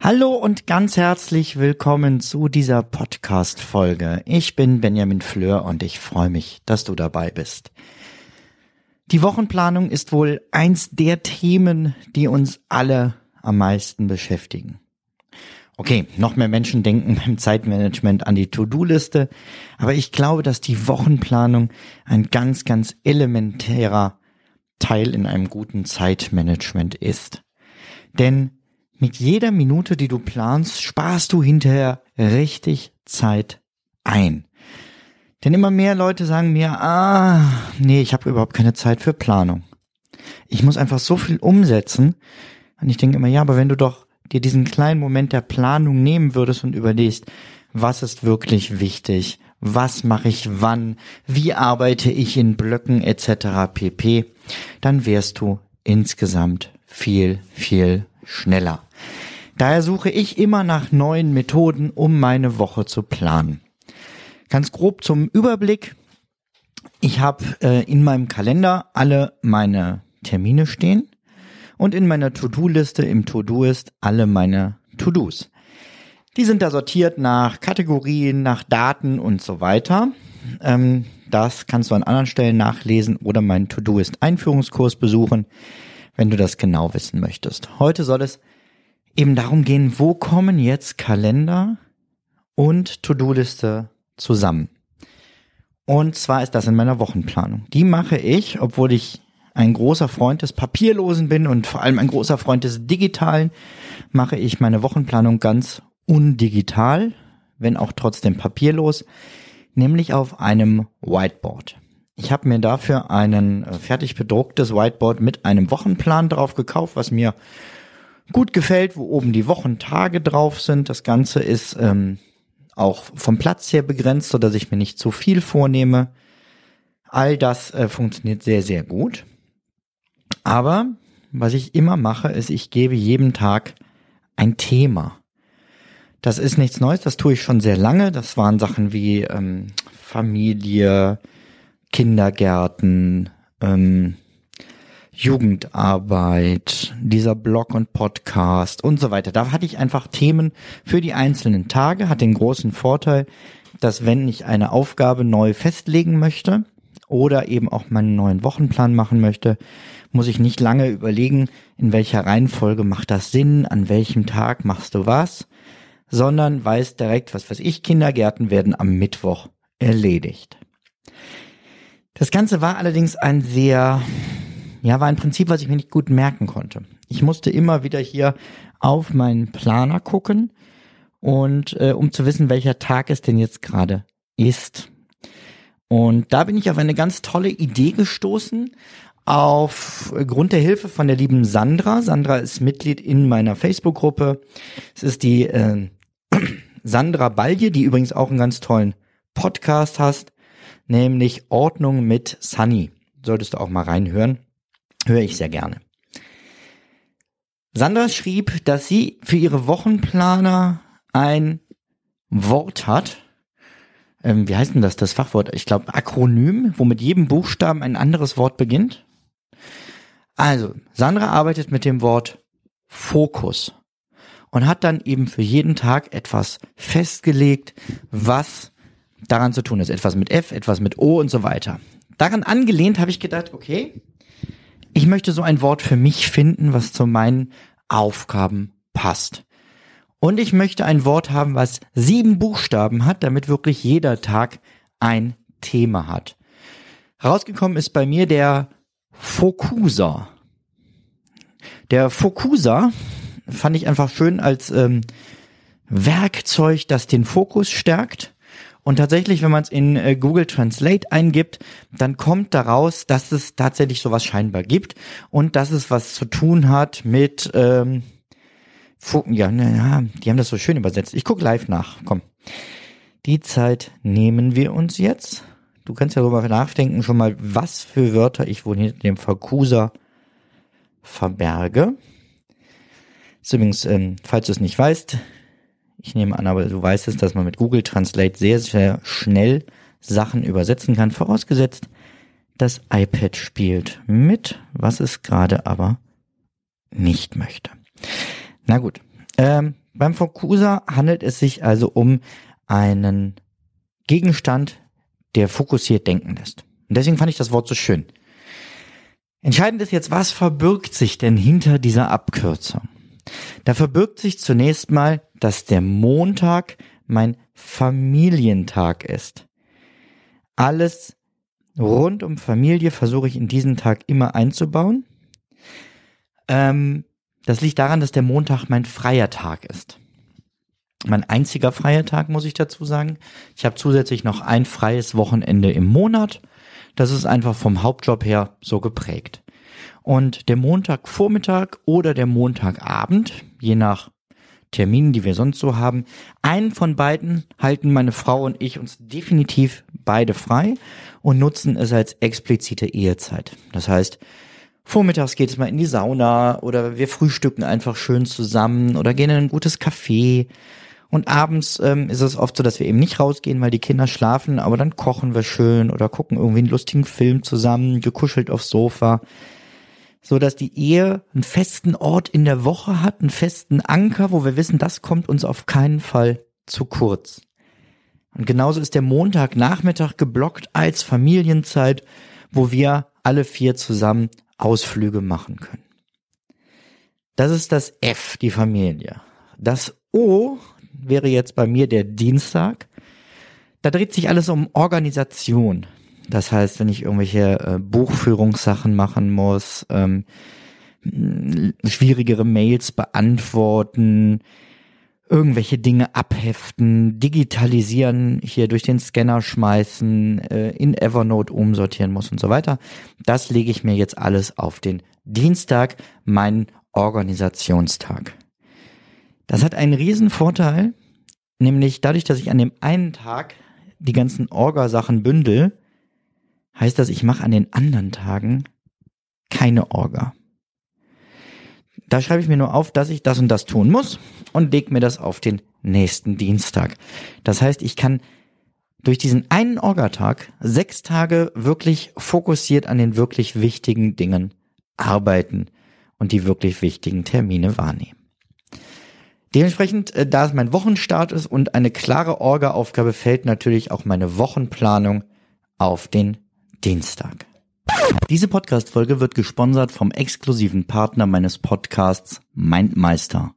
Hallo und ganz herzlich willkommen zu dieser Podcast-Folge. Ich bin Benjamin Fleur und ich freue mich, dass du dabei bist. Die Wochenplanung ist wohl eins der Themen, die uns alle am meisten beschäftigen. Okay, noch mehr Menschen denken beim Zeitmanagement an die To-Do-Liste, aber ich glaube, dass die Wochenplanung ein ganz, ganz elementärer Teil in einem guten Zeitmanagement ist. Denn mit jeder Minute, die du planst, sparst du hinterher richtig Zeit ein. Denn immer mehr Leute sagen mir, ah, nee, ich habe überhaupt keine Zeit für Planung. Ich muss einfach so viel umsetzen. Und ich denke immer, ja, aber wenn du doch dir diesen kleinen Moment der Planung nehmen würdest und überlegst, was ist wirklich wichtig, was mache ich wann, wie arbeite ich in Blöcken etc. pp, dann wärst du insgesamt viel, viel schneller. Daher suche ich immer nach neuen Methoden, um meine Woche zu planen. Ganz grob zum Überblick. Ich habe äh, in meinem Kalender alle meine Termine stehen und in meiner To-Do-Liste im To-Do ist alle meine To-Dos. Die sind da sortiert nach Kategorien, nach Daten und so weiter. Ähm, das kannst du an anderen Stellen nachlesen oder meinen To-Do ist Einführungskurs besuchen, wenn du das genau wissen möchtest. Heute soll es eben darum gehen, wo kommen jetzt Kalender und To-Do-Liste zusammen. Und zwar ist das in meiner Wochenplanung. Die mache ich, obwohl ich ein großer Freund des Papierlosen bin und vor allem ein großer Freund des Digitalen, mache ich meine Wochenplanung ganz undigital, wenn auch trotzdem papierlos, nämlich auf einem Whiteboard. Ich habe mir dafür einen äh, fertig bedrucktes Whiteboard mit einem Wochenplan drauf gekauft, was mir gut gefällt, wo oben die Wochentage drauf sind. Das Ganze ist ähm, auch vom Platz her begrenzt, so dass ich mir nicht zu viel vornehme. All das äh, funktioniert sehr, sehr gut. Aber was ich immer mache, ist, ich gebe jedem Tag ein Thema. Das ist nichts Neues, das tue ich schon sehr lange. Das waren Sachen wie ähm, Familie, Kindergärten, ähm, Jugendarbeit, dieser Blog und Podcast und so weiter. Da hatte ich einfach Themen für die einzelnen Tage, hat den großen Vorteil, dass wenn ich eine Aufgabe neu festlegen möchte oder eben auch meinen neuen Wochenplan machen möchte, muss ich nicht lange überlegen, in welcher Reihenfolge macht das Sinn, an welchem Tag machst du was, sondern weiß direkt, was weiß ich, Kindergärten werden am Mittwoch erledigt. Das Ganze war allerdings ein sehr ja, war ein Prinzip, was ich mir nicht gut merken konnte. Ich musste immer wieder hier auf meinen Planer gucken und äh, um zu wissen, welcher Tag es denn jetzt gerade ist. Und da bin ich auf eine ganz tolle Idee gestoßen, aufgrund der Hilfe von der lieben Sandra. Sandra ist Mitglied in meiner Facebook-Gruppe. Es ist die äh, Sandra Balje, die übrigens auch einen ganz tollen Podcast hast, nämlich Ordnung mit Sunny. Solltest du auch mal reinhören höre ich sehr gerne. Sandra schrieb, dass sie für ihre Wochenplaner ein Wort hat. Ähm, wie heißt denn das, das Fachwort? Ich glaube Akronym, wo mit jedem Buchstaben ein anderes Wort beginnt. Also, Sandra arbeitet mit dem Wort Fokus und hat dann eben für jeden Tag etwas festgelegt, was daran zu tun ist. Etwas mit F, etwas mit O und so weiter. Daran angelehnt habe ich gedacht, okay, ich möchte so ein Wort für mich finden, was zu meinen Aufgaben passt. Und ich möchte ein Wort haben, was sieben Buchstaben hat, damit wirklich jeder Tag ein Thema hat. Rausgekommen ist bei mir der Fokuser. Der Fokuser fand ich einfach schön als ähm, Werkzeug, das den Fokus stärkt Und tatsächlich, wenn man es in äh, Google Translate eingibt, dann kommt daraus, dass es tatsächlich sowas scheinbar gibt und dass es was zu tun hat mit, ähm, ja, ja, die haben das so schön übersetzt. Ich guck live nach. Komm. Die Zeit nehmen wir uns jetzt. Du kannst ja darüber nachdenken, schon mal, was für Wörter ich wohl hinter dem Verkuser verberge. Ist übrigens, ähm, falls du es nicht weißt, ich nehme an, aber du weißt es, dass man mit Google Translate sehr, sehr schnell Sachen übersetzen kann, vorausgesetzt, das iPad spielt mit, was es gerade aber nicht möchte. Na gut, ähm, beim Fokuser handelt es sich also um einen Gegenstand, der fokussiert denken lässt. Und deswegen fand ich das Wort so schön. Entscheidend ist jetzt, was verbirgt sich denn hinter dieser Abkürzung? Da verbirgt sich zunächst mal, dass der Montag mein Familientag ist. Alles rund um Familie versuche ich in diesen Tag immer einzubauen. Ähm, das liegt daran, dass der Montag mein freier Tag ist. Mein einziger freier Tag, muss ich dazu sagen. Ich habe zusätzlich noch ein freies Wochenende im Monat. Das ist einfach vom Hauptjob her so geprägt. Und der Montagvormittag oder der Montagabend, je nach Terminen, die wir sonst so haben, einen von beiden halten meine Frau und ich uns definitiv beide frei und nutzen es als explizite Ehezeit. Das heißt, vormittags geht es mal in die Sauna oder wir frühstücken einfach schön zusammen oder gehen in ein gutes Café. Und abends ähm, ist es oft so, dass wir eben nicht rausgehen, weil die Kinder schlafen, aber dann kochen wir schön oder gucken irgendwie einen lustigen Film zusammen, gekuschelt aufs Sofa so dass die Ehe einen festen Ort in der Woche hat, einen festen Anker, wo wir wissen, das kommt uns auf keinen Fall zu kurz. Und genauso ist der Montagnachmittag geblockt als Familienzeit, wo wir alle vier zusammen Ausflüge machen können. Das ist das F, die Familie. Das O wäre jetzt bei mir der Dienstag. Da dreht sich alles um Organisation. Das heißt, wenn ich irgendwelche äh, Buchführungssachen machen muss, ähm, schwierigere Mails beantworten, irgendwelche Dinge abheften, digitalisieren, hier durch den Scanner schmeißen, äh, in Evernote umsortieren muss und so weiter. Das lege ich mir jetzt alles auf den Dienstag, meinen Organisationstag. Das hat einen riesen Vorteil, nämlich dadurch, dass ich an dem einen Tag die ganzen Orga-Sachen bündel, heißt das, ich mache an den anderen Tagen keine Orga. Da schreibe ich mir nur auf, dass ich das und das tun muss und leg mir das auf den nächsten Dienstag. Das heißt, ich kann durch diesen einen Orgatag sechs Tage wirklich fokussiert an den wirklich wichtigen Dingen arbeiten und die wirklich wichtigen Termine wahrnehmen. Dementsprechend, äh, da es mein Wochenstart ist und eine klare Orga-Aufgabe fällt natürlich auch meine Wochenplanung auf den Dienstag. Diese Podcast-Folge wird gesponsert vom exklusiven Partner meines Podcasts Mindmeister.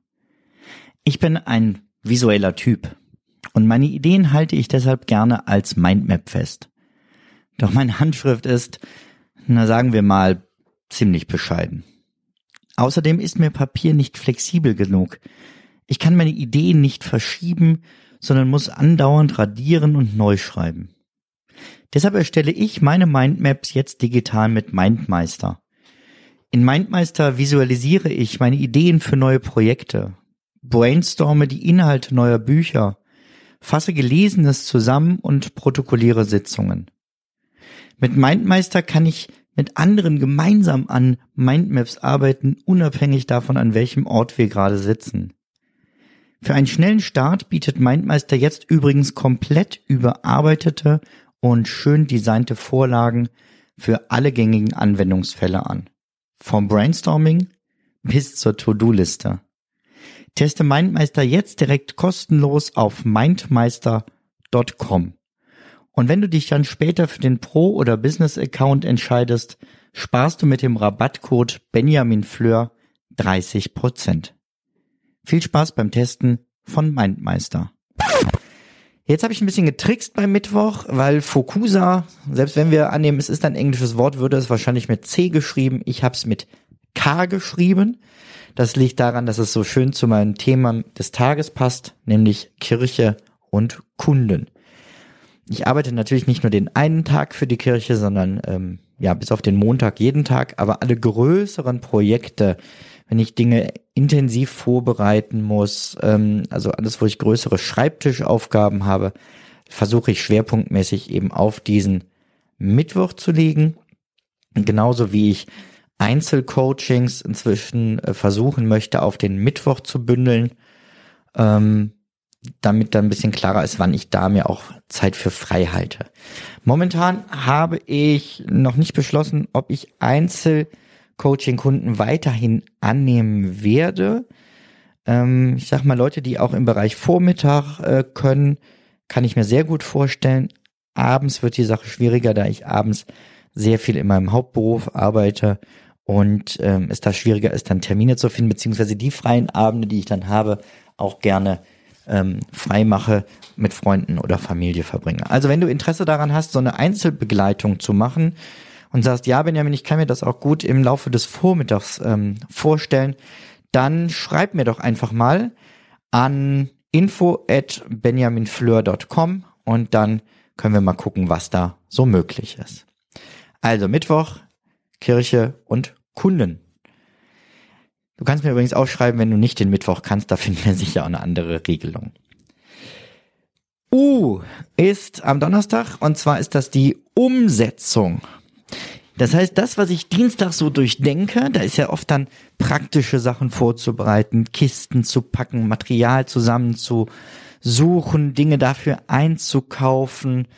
Ich bin ein visueller Typ und meine Ideen halte ich deshalb gerne als Mindmap fest. Doch meine Handschrift ist, na sagen wir mal, ziemlich bescheiden. Außerdem ist mir Papier nicht flexibel genug. Ich kann meine Ideen nicht verschieben, sondern muss andauernd radieren und neu schreiben. Deshalb erstelle ich meine Mindmaps jetzt digital mit Mindmeister. In Mindmeister visualisiere ich meine Ideen für neue Projekte, brainstorme die Inhalte neuer Bücher, fasse Gelesenes zusammen und protokolliere Sitzungen. Mit Mindmeister kann ich mit anderen gemeinsam an Mindmaps arbeiten, unabhängig davon, an welchem Ort wir gerade sitzen. Für einen schnellen Start bietet Mindmeister jetzt übrigens komplett überarbeitete und schön designte Vorlagen für alle gängigen Anwendungsfälle an. Vom Brainstorming bis zur To-Do-Liste. Teste Mindmeister jetzt direkt kostenlos auf mindmeister.com. Und wenn du dich dann später für den Pro- oder Business-Account entscheidest, sparst du mit dem Rabattcode Benjamin Fleur 30%. Viel Spaß beim Testen von Mindmeister. Jetzt habe ich ein bisschen getrickst beim Mittwoch, weil Fokusa, selbst wenn wir annehmen, es ist ein englisches Wort, würde es wahrscheinlich mit C geschrieben. Ich habe es mit K geschrieben. Das liegt daran, dass es so schön zu meinem Thema des Tages passt, nämlich Kirche und Kunden. Ich arbeite natürlich nicht nur den einen Tag für die Kirche, sondern ähm, ja, bis auf den Montag jeden Tag, aber alle größeren Projekte, wenn ich Dinge intensiv vorbereiten muss, ähm, also alles, wo ich größere Schreibtischaufgaben habe, versuche ich schwerpunktmäßig eben auf diesen Mittwoch zu legen. Genauso wie ich Einzelcoachings inzwischen äh, versuchen möchte, auf den Mittwoch zu bündeln, ähm, damit dann ein bisschen klarer ist, wann ich da mir auch Zeit für frei halte. Momentan habe ich noch nicht beschlossen, ob ich Einzelcoaching-Kunden weiterhin annehmen werde. Ähm, ich sag mal, Leute, die auch im Bereich Vormittag äh, können, kann ich mir sehr gut vorstellen. Abends wird die Sache schwieriger, da ich abends sehr viel in meinem Hauptberuf arbeite und ähm, es da schwieriger ist, dann Termine zu finden, beziehungsweise die freien Abende, die ich dann habe, auch gerne ähm, frei mache, mit Freunden oder Familie verbringe. Also wenn du Interesse daran hast, so eine Einzelbegleitung zu machen und sagst, ja, Benjamin, ich kann mir das auch gut im Laufe des Vormittags ähm, vorstellen, dann schreib mir doch einfach mal an info und dann können wir mal gucken, was da so möglich ist. Also Mittwoch, Kirche und Kunden. Du kannst mir übrigens auch schreiben, wenn du nicht den Mittwoch kannst, da finden wir sicher auch eine andere Regelung. U ist am Donnerstag und zwar ist das die Umsetzung. Das heißt, das, was ich Dienstag so durchdenke, da ist ja oft dann praktische Sachen vorzubereiten, Kisten zu packen, Material zusammenzusuchen, Dinge dafür einzukaufen,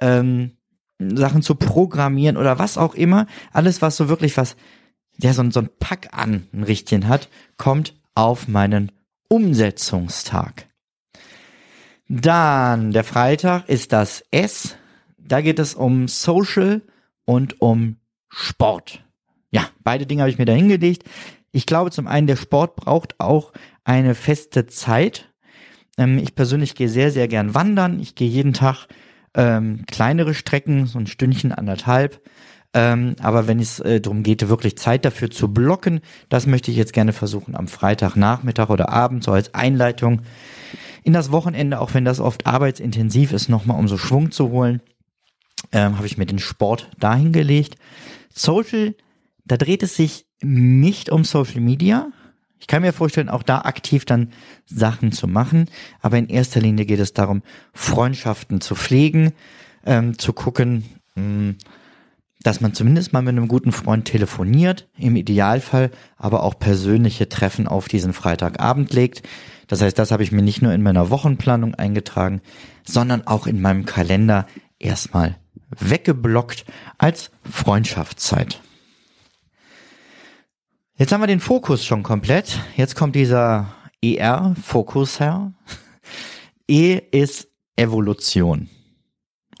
ähm, Sachen zu programmieren oder was auch immer. Alles, was so wirklich was der so, so ein Pack an ein Richtchen hat, kommt auf meinen Umsetzungstag. Dann der Freitag ist das S. Da geht es um Social und um Sport. Ja, beide Dinge habe ich mir da hingelegt. Ich glaube zum einen, der Sport braucht auch eine feste Zeit. Ähm, ich persönlich gehe sehr, sehr gern wandern. Ich gehe jeden Tag ähm, kleinere Strecken, so ein Stündchen, anderthalb. Ähm, aber wenn es äh, darum geht, wirklich Zeit dafür zu blocken, das möchte ich jetzt gerne versuchen am Freitagnachmittag oder Abend, so als Einleitung in das Wochenende, auch wenn das oft arbeitsintensiv ist, nochmal um so Schwung zu holen, ähm, habe ich mir den Sport dahin gelegt. Social, da dreht es sich nicht um Social Media. Ich kann mir vorstellen, auch da aktiv dann Sachen zu machen, aber in erster Linie geht es darum, Freundschaften zu pflegen, ähm, zu gucken, mh, hm, dass man zumindest mal mit einem guten Freund telefoniert, im Idealfall aber auch persönliche Treffen auf diesen Freitagabend legt. Das heißt, das habe ich mir nicht nur in meiner Wochenplanung eingetragen, sondern auch in meinem Kalender erstmal weggeblockt als Freundschaftszeit. Jetzt haben wir den Fokus schon komplett. Jetzt kommt dieser ER-Fokus her. E ist Evolution.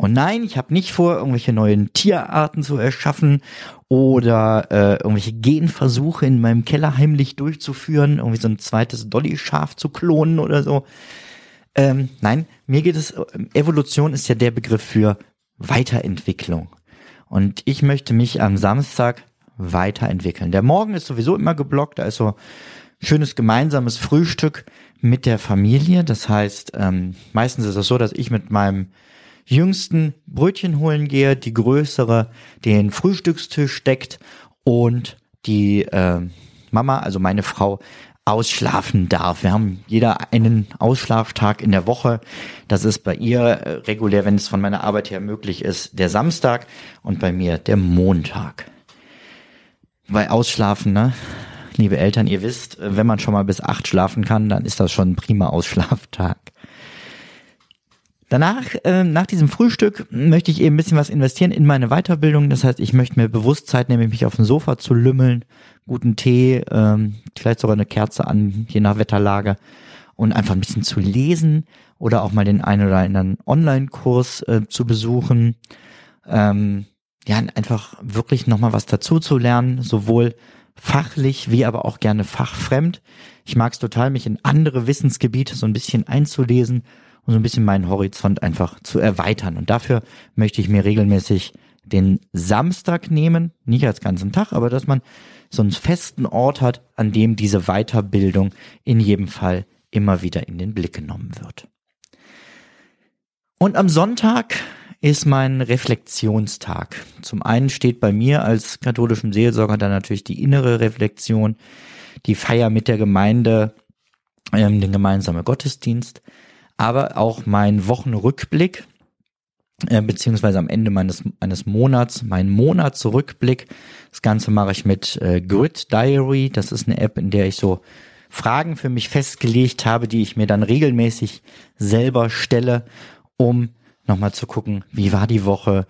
Und nein, ich habe nicht vor, irgendwelche neuen Tierarten zu erschaffen oder äh, irgendwelche Genversuche in meinem Keller heimlich durchzuführen, irgendwie so ein zweites Dolly-Schaf zu klonen oder so. Ähm, nein, mir geht es, Evolution ist ja der Begriff für Weiterentwicklung. Und ich möchte mich am Samstag weiterentwickeln. Der Morgen ist sowieso immer geblockt, da ist so schönes gemeinsames Frühstück mit der Familie. Das heißt, ähm, meistens ist es so, dass ich mit meinem Jüngsten Brötchen holen gehe, die größere den Frühstückstisch deckt und die äh, Mama, also meine Frau, ausschlafen darf. Wir haben jeder einen Ausschlaftag in der Woche. Das ist bei ihr äh, regulär, wenn es von meiner Arbeit her möglich ist, der Samstag und bei mir der Montag. Weil Ausschlafen, ne? Liebe Eltern, ihr wisst, wenn man schon mal bis acht schlafen kann, dann ist das schon ein prima Ausschlaftag. Danach, äh, nach diesem Frühstück, möchte ich eben ein bisschen was investieren in meine Weiterbildung. Das heißt, ich möchte mir bewusst Zeit nehmen, mich auf dem Sofa zu lümmeln, guten Tee, ähm, vielleicht sogar eine Kerze an, je nach Wetterlage und einfach ein bisschen zu lesen oder auch mal den einen oder anderen Online-Kurs äh, zu besuchen. Ähm, ja, einfach wirklich nochmal was dazu zu lernen, sowohl fachlich wie aber auch gerne fachfremd. Ich mag es total, mich in andere Wissensgebiete so ein bisschen einzulesen um so ein bisschen meinen Horizont einfach zu erweitern. Und dafür möchte ich mir regelmäßig den Samstag nehmen, nicht als ganzen Tag, aber dass man so einen festen Ort hat, an dem diese Weiterbildung in jedem Fall immer wieder in den Blick genommen wird. Und am Sonntag ist mein Reflexionstag. Zum einen steht bei mir als katholischem Seelsorger dann natürlich die innere Reflexion, die Feier mit der Gemeinde, ähm, den gemeinsamen Gottesdienst, aber auch mein Wochenrückblick, äh, beziehungsweise am Ende meines, eines Monats, mein Monatsrückblick. Das Ganze mache ich mit äh, Grid Diary. Das ist eine App, in der ich so Fragen für mich festgelegt habe, die ich mir dann regelmäßig selber stelle, um nochmal zu gucken, wie war die Woche,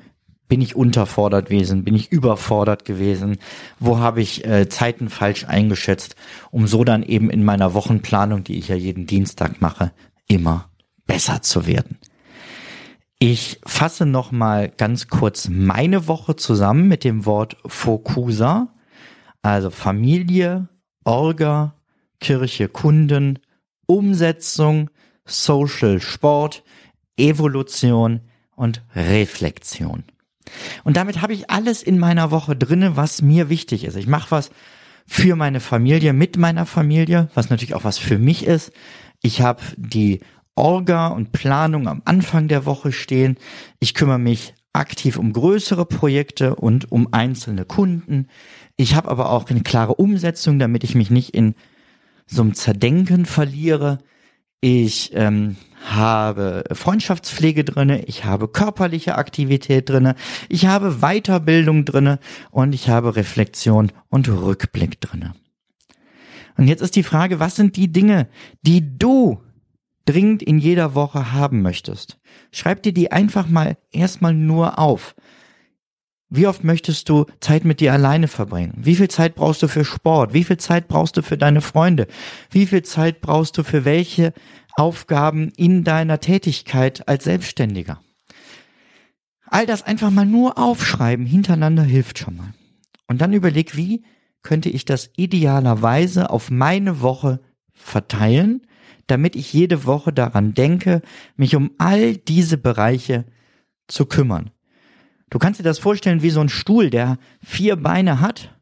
bin ich unterfordert gewesen, bin ich überfordert gewesen, wo habe ich äh, Zeiten falsch eingeschätzt, um so dann eben in meiner Wochenplanung, die ich ja jeden Dienstag mache, immer besser zu werden. Ich fasse noch mal ganz kurz meine Woche zusammen mit dem Wort Fokusa, also Familie, Orga, Kirche, Kunden, Umsetzung, Social, Sport, Evolution und Reflexion. Und damit habe ich alles in meiner Woche drinne, was mir wichtig ist. Ich mache was für meine Familie, mit meiner Familie, was natürlich auch was für mich ist. Ich habe die Orga und Planung am Anfang der Woche stehen. Ich kümmere mich aktiv um größere Projekte und um einzelne Kunden. Ich habe aber auch eine klare Umsetzung, damit ich mich nicht in so einem Zerdenken verliere. Ich ähm, habe Freundschaftspflege drinne, ich habe körperliche Aktivität drinne, ich habe Weiterbildung drinne und ich habe Reflexion und Rückblick drinne. Und jetzt ist die Frage, was sind die Dinge, die du dringend in jeder Woche haben möchtest? Schreib dir die einfach mal erstmal nur auf. Wie oft möchtest du Zeit mit dir alleine verbringen? Wie viel Zeit brauchst du für Sport? Wie viel Zeit brauchst du für deine Freunde? Wie viel Zeit brauchst du für welche Aufgaben in deiner Tätigkeit als Selbstständiger? All das einfach mal nur aufschreiben hintereinander hilft schon mal. Und dann überleg, wie könnte ich das idealerweise auf meine Woche verteilen, damit ich jede Woche daran denke, mich um all diese Bereiche zu kümmern. Du kannst dir das vorstellen wie so ein Stuhl, der vier Beine hat.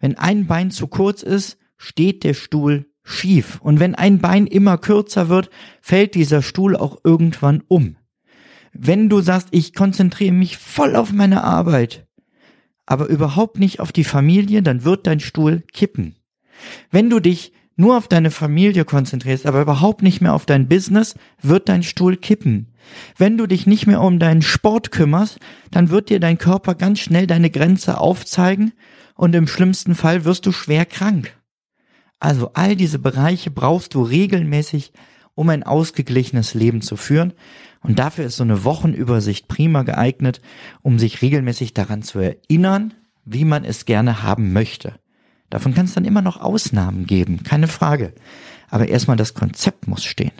Wenn ein Bein zu kurz ist, steht der Stuhl schief. Und wenn ein Bein immer kürzer wird, fällt dieser Stuhl auch irgendwann um. Wenn du sagst, ich konzentriere mich voll auf meine Arbeit, aber überhaupt nicht auf die Familie, dann wird dein Stuhl kippen. Wenn du dich nur auf deine Familie konzentrierst, aber überhaupt nicht mehr auf dein Business, wird dein Stuhl kippen. Wenn du dich nicht mehr um deinen Sport kümmerst, dann wird dir dein Körper ganz schnell deine Grenze aufzeigen und im schlimmsten Fall wirst du schwer krank. Also all diese Bereiche brauchst du regelmäßig, um ein ausgeglichenes Leben zu führen. Und dafür ist so eine Wochenübersicht prima geeignet, um sich regelmäßig daran zu erinnern, wie man es gerne haben möchte. Davon kann es dann immer noch Ausnahmen geben, keine Frage. Aber erstmal das Konzept muss stehen.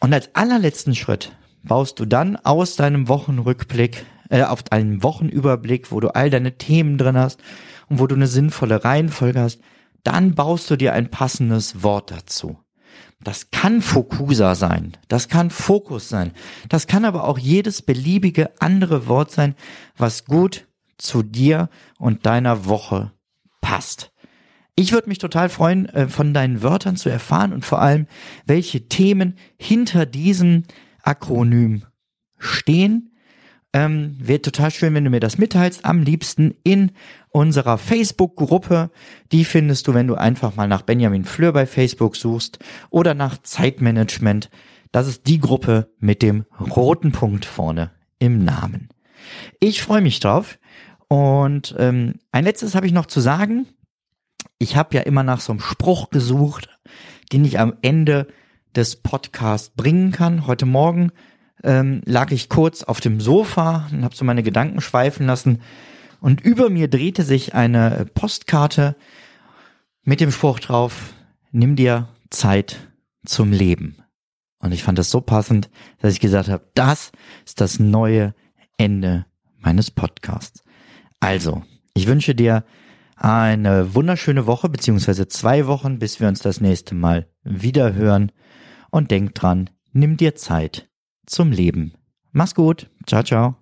Und als allerletzten Schritt baust du dann aus deinem Wochenrückblick, äh, auf deinen Wochenüberblick, wo du all deine Themen drin hast und wo du eine sinnvolle Reihenfolge hast, dann baust du dir ein passendes Wort dazu. Das kann Fokusa sein, das kann Fokus sein, das kann aber auch jedes beliebige andere Wort sein, was gut zu dir und deiner Woche passt. Ich würde mich total freuen, äh, von deinen Wörtern zu erfahren und vor allem, welche Themen hinter diesem Akronym stehen. Ähm, Wäre total schön, wenn du mir das mitteilst. Am liebsten in unserer Facebook-Gruppe. Die findest du, wenn du einfach mal nach Benjamin Fleur bei Facebook suchst oder nach Zeitmanagement. Das ist die Gruppe mit dem roten Punkt vorne im Namen. Ich freue mich drauf. Und ähm, ein letztes habe ich noch zu sagen ich habe ja immer nach so einem Spruch gesucht, den ich am Ende des Podcasts bringen kann. Heute Morgen ähm, lag ich kurz auf dem Sofa und habe so meine Gedanken schweifen lassen und über mir drehte sich eine Postkarte mit dem Spruch drauf, nimm dir Zeit zum Leben. Und ich fand das so passend, dass ich gesagt habe, das ist das neue Ende meines Podcasts. Also, ich wünsche dir eine wunderschöne Woche beziehungsweise zwei Wochen, bis wir uns das nächste Mal wieder hören. Und denk dran, nimm dir Zeit zum Leben. Mach's gut. Ciao, ciao.